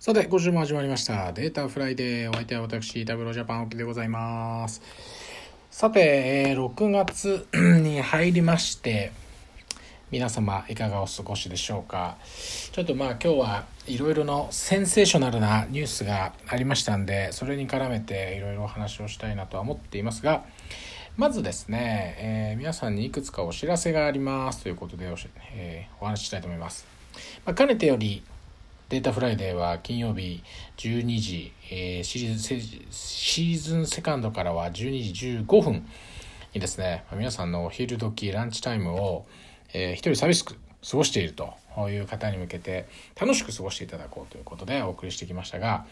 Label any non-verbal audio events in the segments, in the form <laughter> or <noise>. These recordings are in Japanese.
さて、今週も始まりました。データフライデー。お相手は私、 Tableau Japan オキでございます。さて、6月 <clears throat> に入りまして、皆様いかがお過ごしでしょうか？ちょっとまあ今日はいろいろのセンセーショナルなニュースがありましたんで、それに絡めていろいろお話をしたいなとは思っていますが、まずですね、えー皆さんにいくつかお知らせがありますということでお、えーお話ししたいと思います。まあ、かねてよりデータフライデーは金曜日12時、えーシーズンセシーズンセカンドからは12時15分にですね、皆さんのお昼時、ランチタイムを、えー一人寂しく過ごしているという方に向けて楽しく過ごしていただこうということでお送りしてきましたが、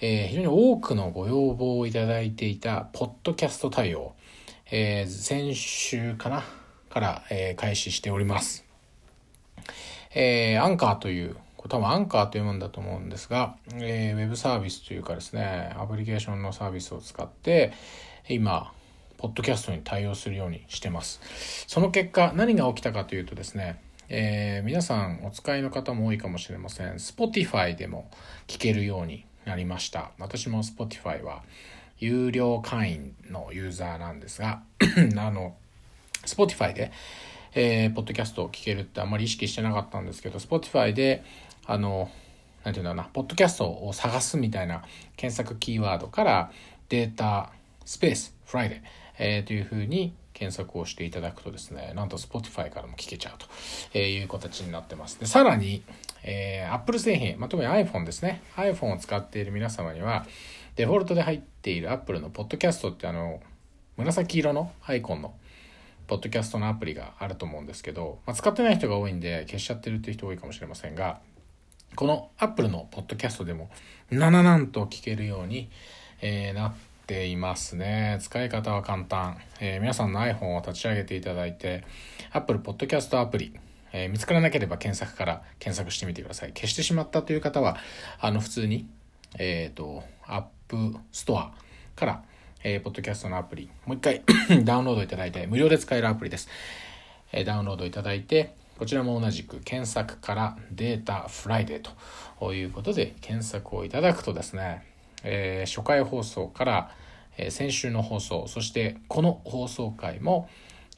えー非常に多くのご要望をいただいていたポッドキャスト対応、えー先週かなから、えー開始しております。えーアンカーという、多分アンカーというものだと思うんですが、えーウェブサービスというかですね、アプリケーションのサービスを使って、今、ポッドキャストに対応するようにしてます。その結果、何が起きたかというとですね、えー皆さんお使いの方も多いかもしれません。Spotify でも聞けるようになりました。私も Spotify は有料会員のユーザーなんですが、<clears throat> あの、Spotify で、えーポッドキャストを聞けるってあんまり意識してなかったんですけど、Spotify で、あの、なんていうんだろうな、ポッドキャストを探すみたいな検索キーワードから、データ、スペース、フライデー、えーというふうに検索をしていただくとですね、なんと Spotify からも聞けちゃうと、えーいう形になってます。で、さらに、えー Apple 製品、まあ、特に iPhone ですね。iPhone を使っている皆様には、デフォルトで入っている Apple のポッドキャストってあの、紫色のアイコンのポッドキャストのアプリがあると思うんですけど、まあ、使ってない人が多いんで消しちゃってるっていう人多いかもしれませんが、この Apple のポッドキャストでも、なななんと聞けるように、えーなっていますね。使い方は簡単。えー皆さんの iPhone を立ち上げていただいて、Apple Podcast アプリ、えー見つからなければ検索から検索してみてください。消してしまったという方は、あの、普通に、えっ、と、App Store から、えーポッドキャストのアプリ、もう一回 <coughs> ダウンロードいただいて、無料で使えるアプリです。えーダウンロードいただいて、こちらも同じく検索からデータフライデーということで検索をいただくとですね、えー初回放送から、えー先週の放送、そしてこの放送回も、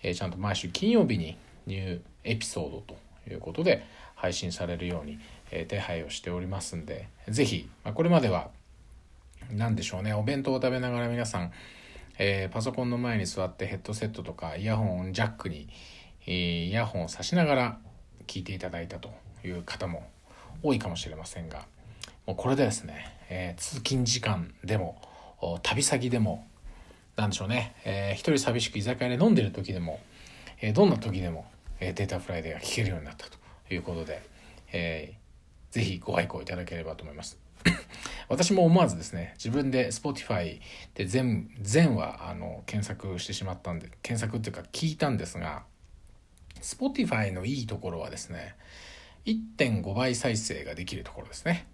えーちゃんと毎週金曜日にニューエピソードということで配信されるように、えー手配をしておりますんで、ぜひ、まあ、これまではなんでしょうねお弁当を食べながら皆さん、えーパソコンの前に座ってヘッドセットとかイヤホンジャックに、えーイヤホンを差しながら聞いていただいたという方も多いかもしれませんがもうこれでですね、えー通勤時間でも旅先でもなんでしょうね、えー一人寂しく居酒屋で飲んでる時でも、えーどんな時でも、えーデータフライデーが聞けるようになったということで、えーぜひご愛顧いただければと思います。私も思わずですね自分で Spotify で全全はあの検索してしまったんで検索っていうか聞いたんですが Spotify のいいところはですね1.5倍再生ができるところですね。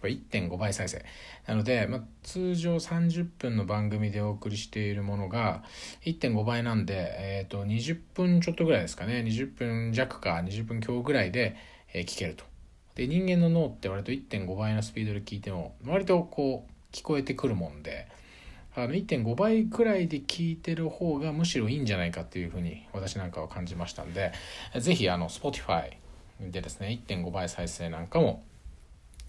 これ1.5倍再生。なので、まあ、通常30分の番組でお送りしているものが1.5倍なんで、えー、と20分ちょっとぐらいですかね。20分弱か20分強ぐらいで、えー聞けると。で人間の脳って割と1.5倍のスピードで聞いても割とこう聞こえてくるもんであの1.5倍くらいで聞いてる方がむしろいいんじゃないかっていうふうに私なんかは感じましたんでぜひあの Spotify でですね1.5倍再生なんかも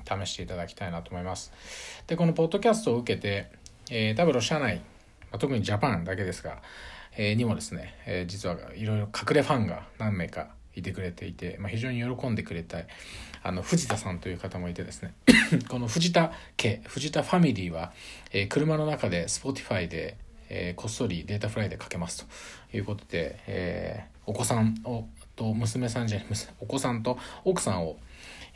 試していただきたいなと思います。でこのポッドキャストを受けて、えー、タブロ社内、ま、特にジャパンだけですが、えーにもですね、えー実はいろいろ隠れファンが何名かいてくれていて、まあ、非常に喜んでくれたあの藤田さんという方もいてですね。<coughs> この藤田家藤田ファミリーは、えー車の中で Spotify で、えーこっそりデータフライでかけますと。いうことで、えーお子さんをと娘さんじゃないお子さんと奥さんを、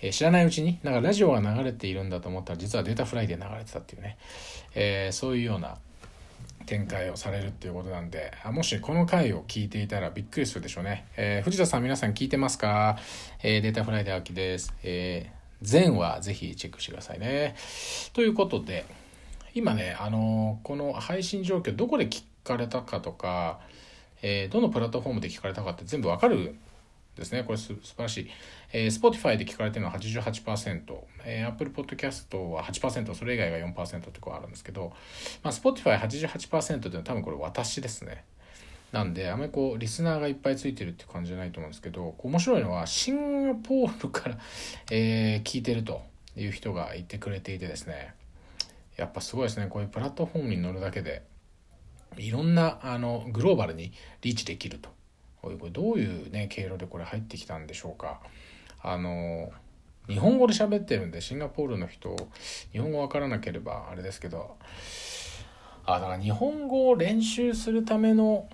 え知らないうちになんかラジオが流れているんだと思ったら実はデータフライデー流れてたっていうね、えーそういうような展開をされるっていうことなんであもしこの回を聞いていたらびっくりするでしょうね、えー藤田さん皆さん聞いてますか、えーデータフライデー秋です、えー、前はぜひチェックしてくださいね。ということで今ねあのーこの配信状況どこで聞かれたかとか、えーどのプラットフォームで聞かれたかって全部わかるですね。これす素晴らしい。えー、Spotify で聞かれてるのは88%、えー、Apple Podcast は8%、それ以外が4%ってこうあるんですけど、まあ、Spotify88% っていうのは多分これ私ですね。なんで、あんまりこう、リスナーがいっぱいついてるって感じじゃないと思うんですけど、面白いのは、シンガポールから、えー、聞いてるという人がいてくれていてですね、やっぱすごいですね。こういうプラットフォームに乗るだけで、いろんな、あの、グローバルにリーチできると。これどういうね、経路でこれ入ってきたんでしょうか。あの、日本語で喋ってるんで、シンガポールの人、日本語わからなければあれですけど、あ、だから日本語を練習するための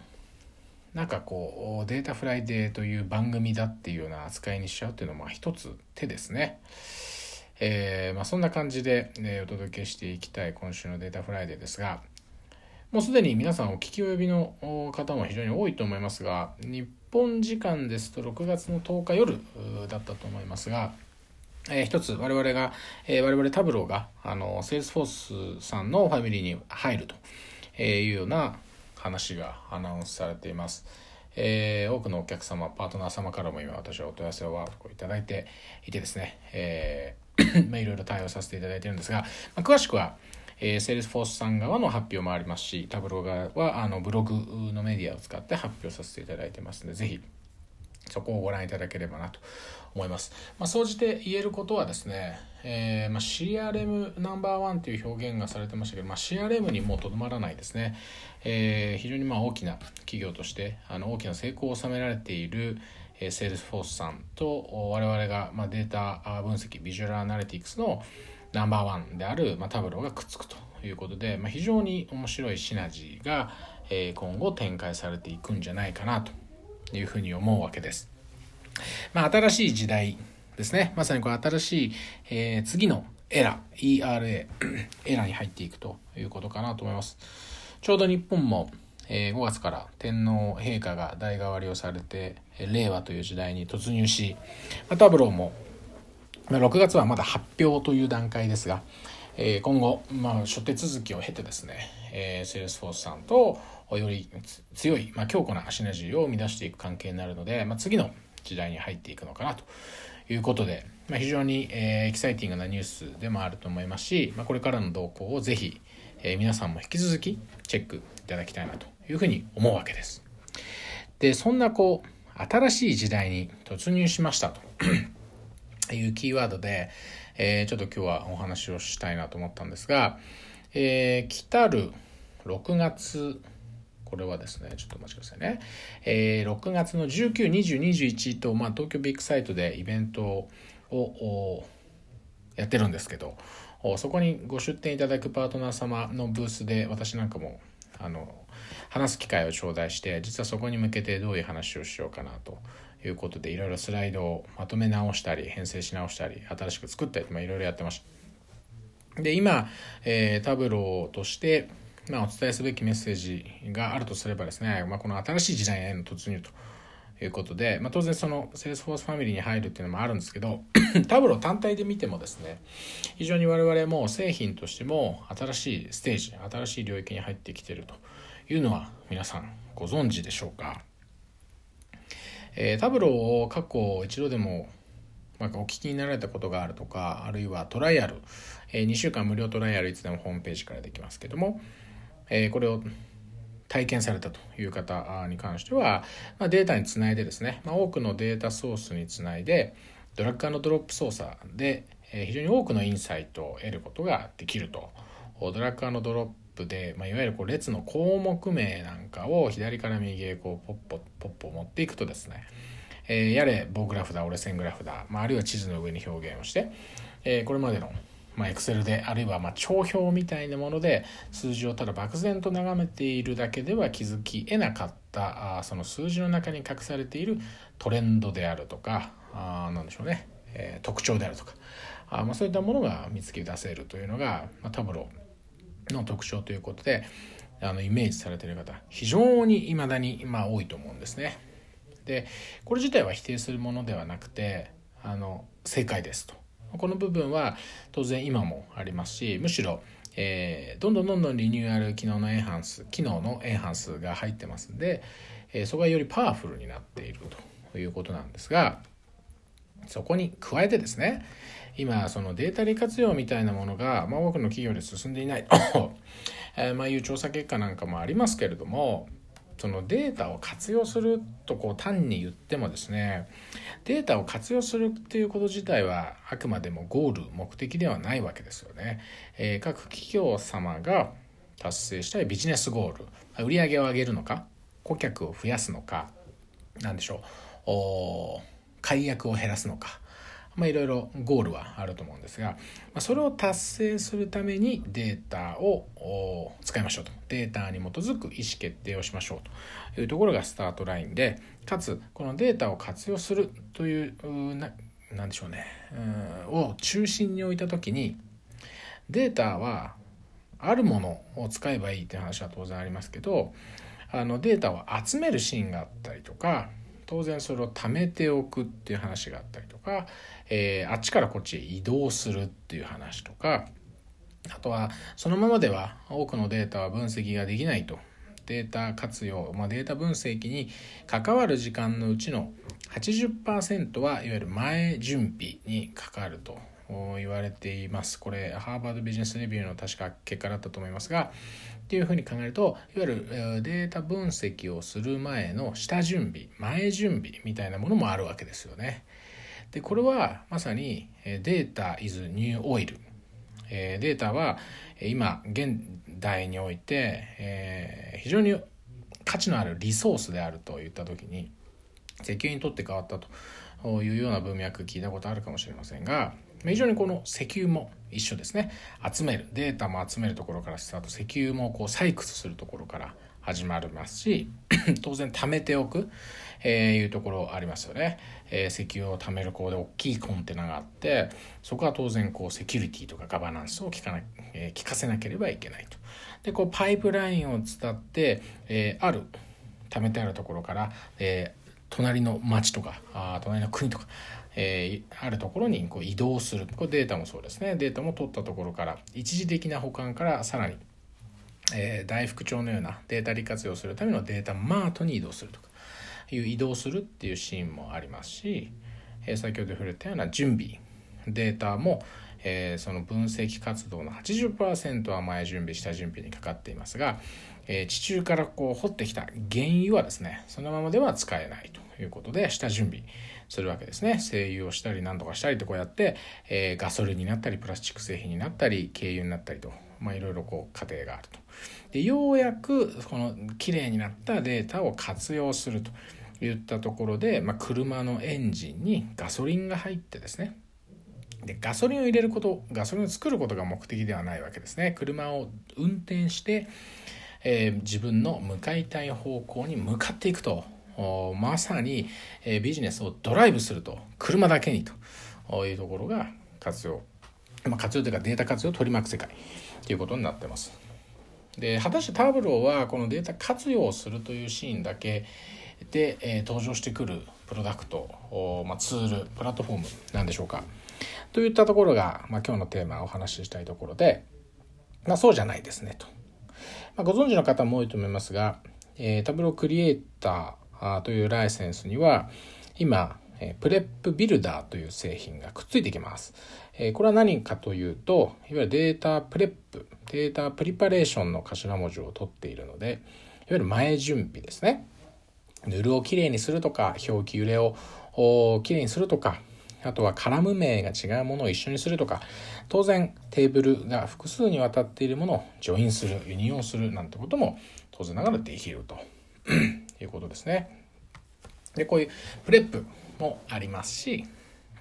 なんかこうデータフライデーという番組だっていうような扱いにしちゃうっていうのは一つ手ですね。えー、まあ、そんな感じで、ね、お届けしていきたい今週のデータフライデーですがもうすでに皆さんお聞き及びの方も非常に多いと思いますが日本時間ですと6月の10日夜だったと思いますが、えー、一つ我々が、えー、我々タブローがあのセールスフォースさんのファミリーに入るというような話がアナウンスされています。えー、多くのお客様、パートナー様からも今私はお問い合わせをいただいていてですね、えー <coughs> まあ、いろいろ対応させていただいてるんですが、まあ、詳しくは、えー、セールスフォースさん側の発表もありますし、タブロー側はあのブログのメディアを使って発表させていただいてますので、ぜひそこをご覧いただければなと思います。まあ、総じて言えることはですね、えー、まあ、CRM ナンバーワンという表現がされてましたけど、まあ、CRM にもとどまらないですね、えー、非常にま大きな企業としてあの大きな成功を収められている、え、セールスフォースさんと我々が、ま、データ分析ビジュアルアナリティクスのナンバーワンである、まあ、タブローがくっつくということで、まあ、非常に面白いシナジーが、えー、今後展開されていくんじゃないかなというふうに思うわけです。まあ、新しい時代ですね。まさにこれ新しい、えー、次のエラ、ERA、<clears throat> エラに入っていくということかなと思います。ちょうど日本も、えー、5月から天皇陛下が代替わりをされて、令和という時代に突入し、まあ、タブローも、6月はまだ発表という段階ですが、えー、今後、まあ、諸手続きを経てですね、えー、セールスフォースさんとより強い、まあ、強固なシナジーを生み出していく関係になるので、まあ、次の時代に入っていくのかなということで、まあ、非常に、えー、エキサイティングなニュースでもあると思いますし、まあ、これからの動向をぜひ、えー、皆さんも引き続きチェックいただきたいなというふうに思うわけです。でそんなこう新しい時代に突入しましたというキーワードで、えー、ちょっと今日はお話をしたいなと思ったんですが、えー、来たる6月これはですね、ちょっとお待ちくださいね。えー、6月の19、20、21と、まあ、東京ビッグサイトでイベントをやってるんですけど、そこにご出店いただくパートナー様のブースで私なんかもあの話す機会を頂戴して実はそこに向けてどういう話をしようかなということでいろいろスライドをまとめ直したり編成し直したり新しく作ったりいろいろやってました。で今、えー、タブローとしてまあ、お伝えすべきメッセージがあるとすればですね、まあ、この新しい時代への突入ということで、まあ、当然そのセールスフォースファミリーに入るっていうのもあるんですけど <coughs> タブロー単体で見てもですね非常に我々も製品としても新しいステージ新しい領域に入ってきてるというのは皆さんご存知でしょうか、えー、タブローを過去一度でもなんかお聞きになられたことがあるとかあるいはトライアル、えー、2週間無料トライアルいつでもホームページからできますけどもえこれを体験されたという方に関しては、まあ、データにつないでですね、まあ、多くのデータソースにつないでドラッグドロップ操作で非常に多くのインサイトを得ることができると。ドラッグドロップで、まあ、いわゆるこう列の項目名なんかを左から右へこうポッポポッポ持っていくとですね、えー、やれ棒グラフだ折れ線グラフだ、まあ、あるいは地図の上に表現をして、えー、これまでのまあ、Excel であるいはま帳表みたいなもので数字をただ漠然と眺めているだけでは気づき得なかったあその数字の中に隠されているトレンドであるとかあなんでしょうね、えー、特徴であるとかあ、まあ、そういったものが見つけ出せるというのが、まあ、タブローの特徴ということであのイメージされてる方非常に未だに、ま、多いと思うんですね。でこれ自体は否定するものではなくてあの正解ですとこの部分は当然今もありますしむしろ、えー、どんどんどんどんリニューアル機能のエンハンス機能のエンハンスが入ってますんで、えー、そこがよりパワフルになっているということなんですがそこに加えてですね今そのデータ利活用みたいなものが、まあ、多くの企業で進んでいないと <laughs> えまあいう調査結果なんかもありますけれどもそのデータを活用するとこう単に言ってもですねデータを活用するっていうこと自体はあくまでもゴール目的ではないわけですよね。えー、各企業様が達成したいビジネスゴール売上を上げるのか顧客を増やすのか何でしょう解約を減らすのかまあ、いろいろゴールはあると思うんですが、まあ、それを達成するためにデータを使いましょうと。データに基づく意思決定をしましょうというところがスタートラインでかつこのデータを活用するというななんでしょうねうを中心に置いた時にデータはあるものを使えばいいっていう話は当然ありますけどあのデータを集めるシーンがあったりとか当然それを貯めておくっていう話があったりとか、えー、あっちからこっちへ移動するっていう話とかあとはそのままでは多くのデータは分析ができないと。データ活用、まあ、データ分析に関わる時間のうちの80%はいわゆる前準備にかかると言われています。これハーバードビジネスレビューの確か結果だったと思いますがっていうふうに考えるといわゆるデータ分析をする前の下準備前準備みたいなものもあるわけですよね。でこれはまさにデータ is new oil データは今現代において、え非常に価値のあるリソースであるといった時に石油にとって変わったというような文脈聞いたことあるかもしれませんが非常にこの石油も一緒ですね。集めるデータも集めるところからスタート石油もこう採掘するところから始まりますし <clears throat> 当然貯めておく、えー、いうところありますよね、えー、石油を貯めるこうで大きいコンテナがあってそこは当然こうセキュリティとかガバナンスを聞かな、えー、聞かせなければいけないと。でこうパイプラインを伝って、えー、ある貯めてあるところから、えー、隣の町とかあ隣の国とかえー、あるところにこう移動する。これデータもそうですね。データも取ったところから一時的な保管からさらに、えー、大副長のようなデータ利活用するためのデータマートに移動するとかいう移動するっていうシーンもありますし、えー、先ほど触れたような準備。データも、えー、その分析活動の80%は前準備下準備にかかっていますが、えー、地中からこう掘ってきた原油はですねそのままでは使えないということで下準備するわけですね。精油をしたり何とかしたりとこうやって、えー、ガソリンになったりプラスチック製品になったり軽油になったりとまあいろいろこう過程があると。でようやくこの綺麗になったデータを活用するといったところで、まあ、車のエンジンにガソリンが入ってですね。でガソリンを入れることガソリンを作ることが目的ではないわけですね。車を運転して、えー、自分の向かいたい方向に向かっていくと。まさに、えビジネスをドライブすると。車だけにと。いうところが活用、まあ、活用というかデータ活用を取り巻く世界。ということになってます。で果たしてタブローはこのデータ活用をするというシーンだけ。で、え、登場してくるプロダクト、まあ、ツール。プラットフォームなんでしょうか。といったところが、まあ、今日のテーマをお話ししたいところで、まあ、そうじゃないですねと、まあ、ご存知の方も多いと思いますが、えー、タブロークリエイターというライセンスには今プレップビルダーという製品がくっついてきます。これは何かというと、いわゆるデータプレップ、データプリパレーションの頭文字を取っているので、いわゆる前準備ですね。ヌルをきれいにするとか、表記揺れをきれいにするとか、あとはカラム名が違うものを一緒にするとか、当然テーブルが複数にわたっているものをジョインする、ユニオンするなんてことも当然ながらできるということですね。で、こういうプレップもありますし、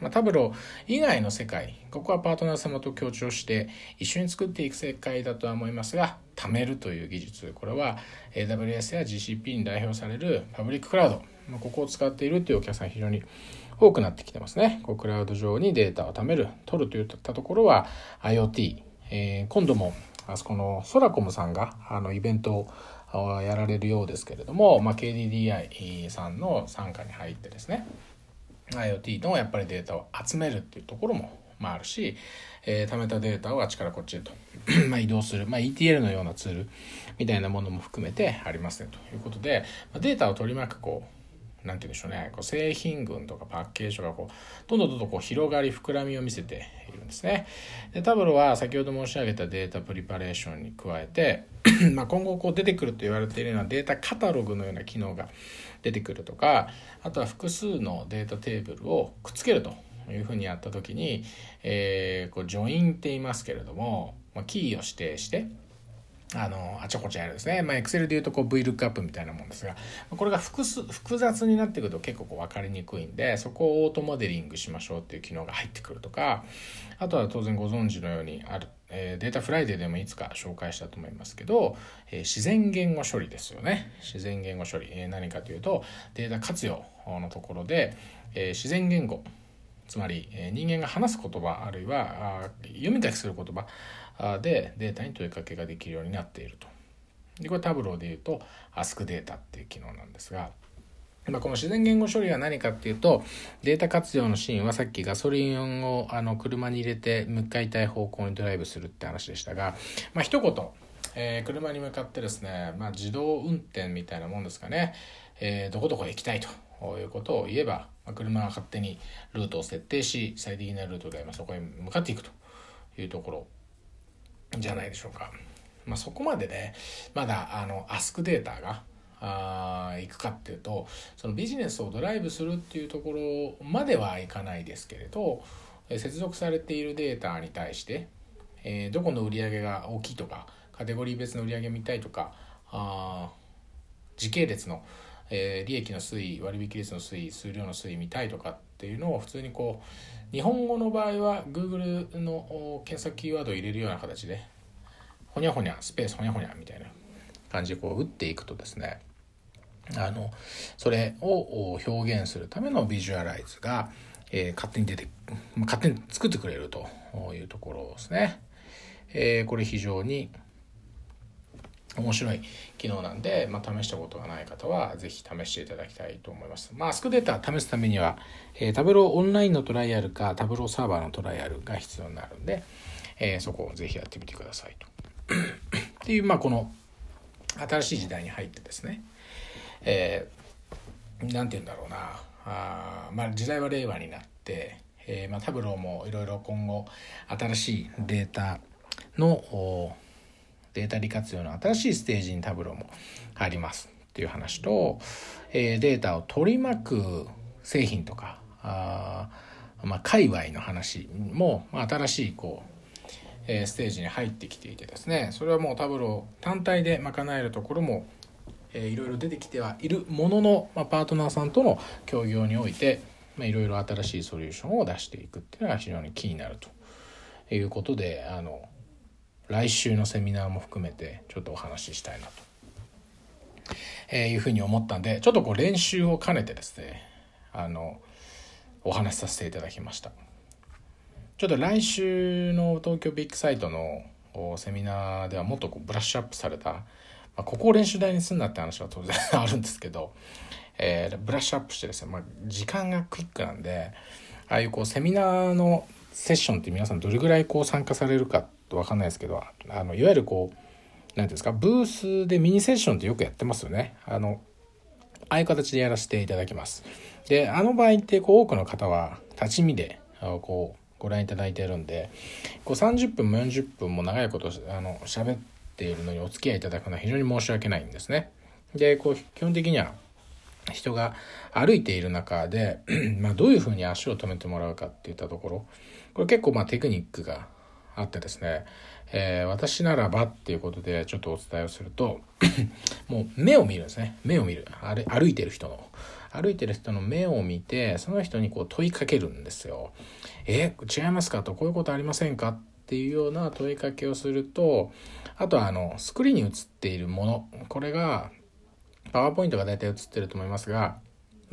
まあ、タブロー以外の世界、ここはパートナー様と協調して一緒に作っていく世界だとは思いますが、貯めるという技術、これは AWS や GCP に代表されるパブリッククラウド、ま、ここを使っているというお客さん非常に多くなってきてますね。こうクラウド上にデータを貯める、取るといったところは IoT、えー、今度もあそこのソラコムさんがあのイベントをやられるようですけれども、まあ、KDDI さんの傘下に入ってですね IoT のやっぱりデータを集めるっていうところも、まあ、あるし、えー、貯めたデータをあっちからこっちへと <clears throat> ま移動する、まあ、ETL のようなツールみたいなものも含めてありますねということで、まあ、データを取り巻くこうなんて言うんでしょうね。こう製品群とかパッケージとかこうどんどんどんどんこう広がり膨らみを見せているんですね。でタブロは先ほど申し上げたデータプリパレーションに加えて <clears throat> ま今後こう出てくると言われているようなデータカタログのような機能が出てくるとかあとは複数のデータテーブルをくっつけるというふうにやった時に、えー、こうジョインって言いますけれども、ま、キーを指定してあのあちゃこちゃやるですね、まあ、Excel で言うとこう VLOOKUP みたいなもんですがこれが複数複雑になってくると結構こう分かりにくいんでそこをオートモデリングしましょうっていう機能が入ってくるとかあとは当然ご存知のようにある、えー、データフライデーでもいつか紹介したと思いますけど、えー、自然言語処理ですよね。自然言語処理、えー、何かというとデータ活用のところで、え自然言語。つまり、え人間が話す言葉あるいは読み書きする言葉。でデータに問いかけができるようになっていると。でこれタブローで言うと Ask データっていう機能なんですが、まあ、この自然言語処理は何かっていうとデータ活用のシーンはさっきガソリンをあの車に入れて向かいたい方向にドライブするって話でしたが、まあ、一言、えー、車に向かってですね、まあ、自動運転みたいなもんですかね、えー、どこどこ行きたいということを言えば、まあ、車が勝手にルートを設定し最適なルートで、まあ、そこへ向かっていくというところ。じゃないでしょうか。まあ、そこまでねまだあのアスクデータがあいくかっていうとそのビジネスをドライブするっていうところまではいかないですけれど接続されているデータに対して、えー、どこの売り上げが大きいとかカテゴリー別の売り上げ見たいとかあ時系列の、えー、利益の推移割引率の推移数量の推移見たいとかっていうのを普通にこう日本語の場合は Google の検索キーワードを入れるような形でほにゃほにゃスペースほにゃほにゃみたいな感じでこう打っていくとですねあのそれを表現するためのビジュアライズが、えー、勝手に出て勝手に作ってくれるというところですね。えー、これ非常に面白い機能なんで、まあ、試したことがない方は是非試していただきたいと思います。まあ、スクデータ試すためには、えー、タブローオンラインのトライアルかタブローサーバーのトライアルが必要になるんで、えー、そこを是非やってみてくださいと。<coughs> っていう、まあ、この新しい時代に入ってですね、えー、なんて言うんだろうなあ、まあ、時代は令和になって、えーまあ、タブローもいろいろ今後新しいデータのデータ利活用の新しいステージにタブローも入りますっていう話と、えー、データを取り巻く製品とかあまあ、界隈の話も、まあ、新しいこうえステージに入ってきていてですねそれはもうタブロー単体で賄えるところも、えいろいろ出てきてはいるものの、まあ、パートナーさんとの協業においていろいろ新しいソリューションを出していくっていうのが非常に気になるということであの来週のセミナーも含めてちょっとお話ししたいなと、えー、いうふうに思ったんでちょっとこう練習を兼ねてですねあのお話しさせていただきました。ちょっと来週の東京ビッグサイトのセミナーではもっとこうブラッシュアップされた、まあ、ここを練習台にすんなって話は当然 <laughs> あるんですけど、えー、ブラッシュアップしてですね、まあ、時間がクイックなんでああいうこうセミナーのセッションって皆さんどれぐらいこう参加されるかっと分かんないですけどあのいわゆるこう何て言うんですかブースでミニセッションってよくやってますよね。あのああいう形でやらせていただきます。で、あの場合ってこう多くの方は立ち見でこうご覧いただいているんでこう30分も40分も長いことあの喋っているのにお付き合いいただくのは非常に申し訳ないんですね。でこう基本的には人が歩いている中で <clears throat> まあどういうふうに足を止めてもらうかっていったところこれ結構まあテクニックがあってですね、えー、私ならばっていうことでちょっとお伝えをすると <coughs> もう目を見るんですね。目を見る。歩いてる人の。歩いてる人の目を見てその人にこう問いかけるんですよ。え違いますかと。こういうことありませんかっていうような問いかけをするとあとはあのスクリーンに映っているもの。これがパワーポイントが大体映ってると思いますが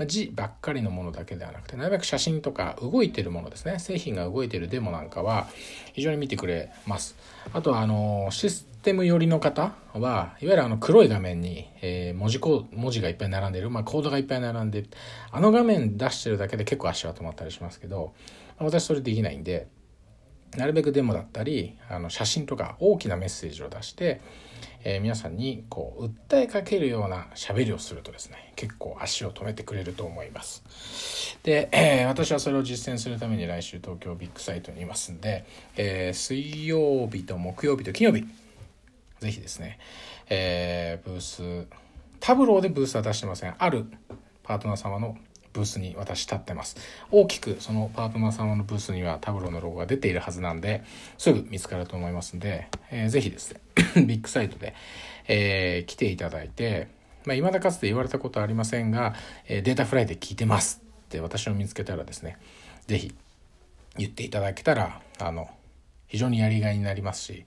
ま字ばっかりのものだけではなくてなるべく写真とか動いてるものですね。製品が動いてるデモなんかは非常に見てくれます。あとはあのシステム寄りの方はいわゆるあの黒い画面に、え、文字コ文字がいっぱい並んでる、まあ、コードがいっぱい並んであの画面出してるだけで結構足は止まったりしますけど私それできないんでなるべくデモだったりあの写真とか大きなメッセージを出して、えー、皆さんにこう訴えかけるような喋りをするとですね結構足を止めてくれると思います。で、えー、私はそれを実践するために来週東京ビッグサイトにいますんで、えー、水曜日と木曜日と金曜日ぜひですね、えブースタブローでブースは出してません。あるパートナー様のブースに私立ってます。大きくそのパートナー様のブースにはタブローのロゴが出ているはずなんで、すぐ見つかると思いますんで、えー、ぜひですね、<coughs> ビッグサイトで、えー、来ていただいて、まあ、未だかつて言われたことありませんが、え、データフライで聞いてますって私を見つけたらですね、ぜひ言っていただけたら、あの、非常にやりがいになりますし、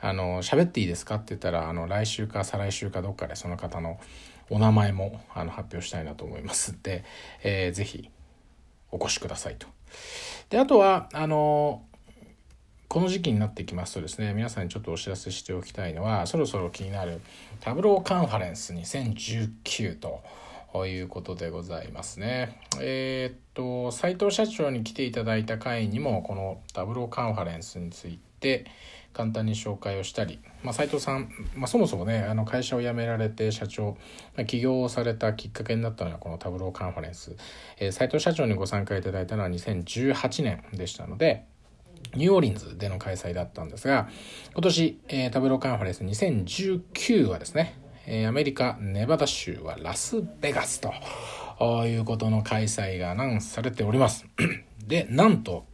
あの、喋っていいですかって言ったら、あの、来週か再来週かどっかでその方のお名前もあの発表したいなと思いますんで、えー、ぜひお越しくださいと。で、あとは、あの、この時期になってきますとですね、皆さんにちょっとお知らせしておきたいのは、そろそろ気になるタブローカンファレンス2019と、いうことでございますね。えー、っと、斉藤社長に来ていただいた回にも、このタブローカンファレンスについて、簡単に紹介をしたり、まあ、斉藤さん、まあ、そもそもねあの会社を辞められて社長、まあ、起業をされたきっかけになったのはこのタブローカンファレンス、えー、斉藤社長にご参加いただいたのは2018年でしたのでニューオーリンズでの開催だったんですが今年、えー、タブローカンファレンス2019はですねえアメリカ・ネバダ州はラスベガスということの開催がアナウンスされております。で、なんと、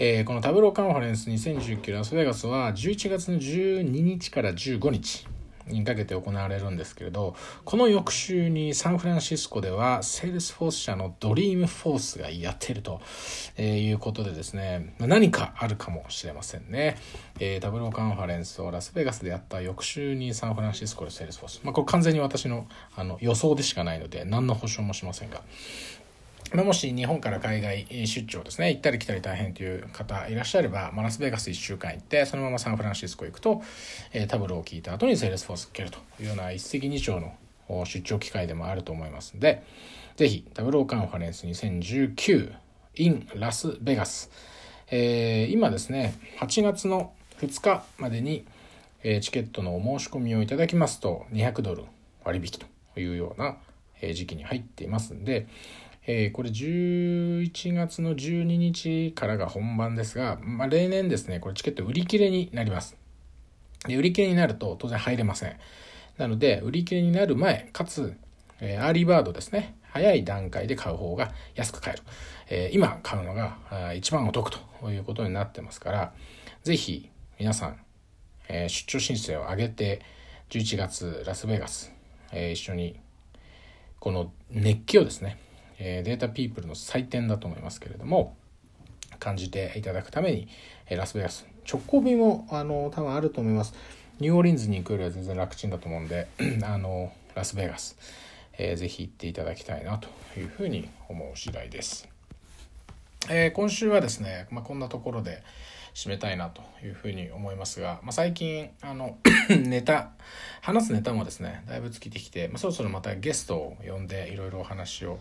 えー、このタブローカンファレンス2019ラスベガスは11月の12日から15日にかけて行われるんですけれどこの翌週にサンフランシスコではセールスフォース社のドリームフォースがやっていると、いうことでですね何かあるかもしれませんね、えー、 Tableau Conference をラスベガスでやった翌週にサンフランシスコで Salesforce、まあ、これ完全に私のあの予想でしかないので何の保証もしませんが。ま、もし日本から海外出張ですね、行ったり来たり大変という方いらっしゃれば、まあ、ラスベガス1週間行って、そのままサンフランシスコ行くと、えー、 Tableau を聞いた後に Salesforce 受けるというような一石二鳥の出張機会でもあると思いますので、ぜひ、タブローカンファレンス2019 in ラスベガス。今ですね、8月の2日までに、え、チケットのお申し込みをいただきますと、200ドル割引というような時期に入っていますんで、えー、これ11月の12日からが本番ですが、まあ、例年ですね、これチケット売り切れになります。で、売り切れになると当然入れません。なので、売り切れになる前、かつ、えー、 early bird ですね。早い段階で買う方が安く買える。えー、今買うのが一番お得ということになってますから、ぜひ皆さん、えー、出張申請を上げて、11月ラスベガス、えー、一緒にこの熱気をですね、え data people の祭典だと思いますけれども感じていただくために、えラスベガス。直行便もあの多分あると思います。ニューオーリンズに行くよりは全然楽ちんだと思うんで <clears throat> あのラスベガス、えー、ぜひ行っていただきたいなというふうに思う次第です、えー、今週はですね、まあ、こんなところで締めたいなというふうに思いますが、まあ、最近あの <clears throat> ネタ話すネタもですねだいぶ尽きてきて、まあ、そろそろまたゲストを呼んでいろいろお話を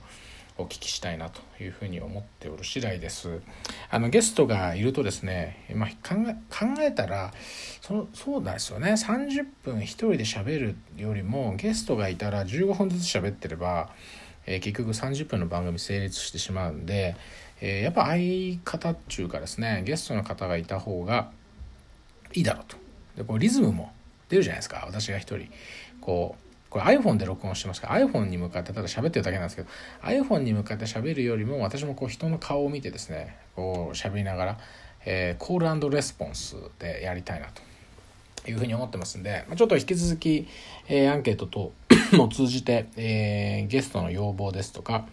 お聞きしたいなというふうに思っておる次第です。あのゲストがいるとですね、まあ、考え考えたらそのそうですよね30分1人で喋るよりもゲストがいたら15分ずつ喋ってれば、えー、結局30分の番組成立してしまうんで、えー、やっぱ相方っちゅうかですねゲストの方がいた方がいいだろうと。でこうリズムも出るじゃないですか私が一人こうこれ iPhone で録音してますから iPhone に向かってただ喋ってるだけなんですけど iPhone に向かって喋るよりも私もこう人の顔を見てですねこう喋りながら、えー、コールレスポンスでやりたいなというふうに思ってますんで、まあ、ちょっと引き続き、えー、アンケート等 <coughs> も通じて、えー、ゲストの要望ですとか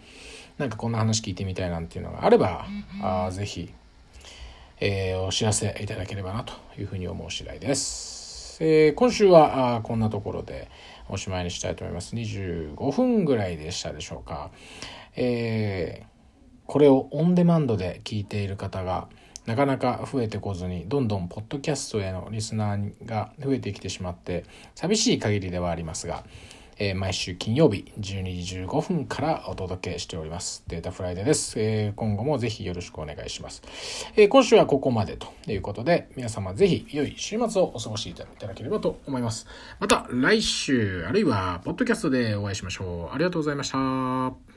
なんかこんな話聞いてみたいなんていうのがあれば、あぜひ、えー、お知らせいただければなというふうに思う次第です。えー、今週はあこんなところで、おしまいにしたいと思います。25分ぐらいでしたでしょうか。えー、これをオンデマンドで聞いている方がなかなか増えてこずに、どんどんポッドキャストへのリスナーが増えてきてしまって、寂しい限りではありますが、えー、毎週金曜日12時15分からお届けしております。 Data Friday です。えー、今後もぜひよろしくお願いします。えー、今週はここまでということで、皆様ぜひ良い週末をお過ごしいただければと思います。また来週、あるいは、ポッドキャストでお会いしましょう。ありがとうございました。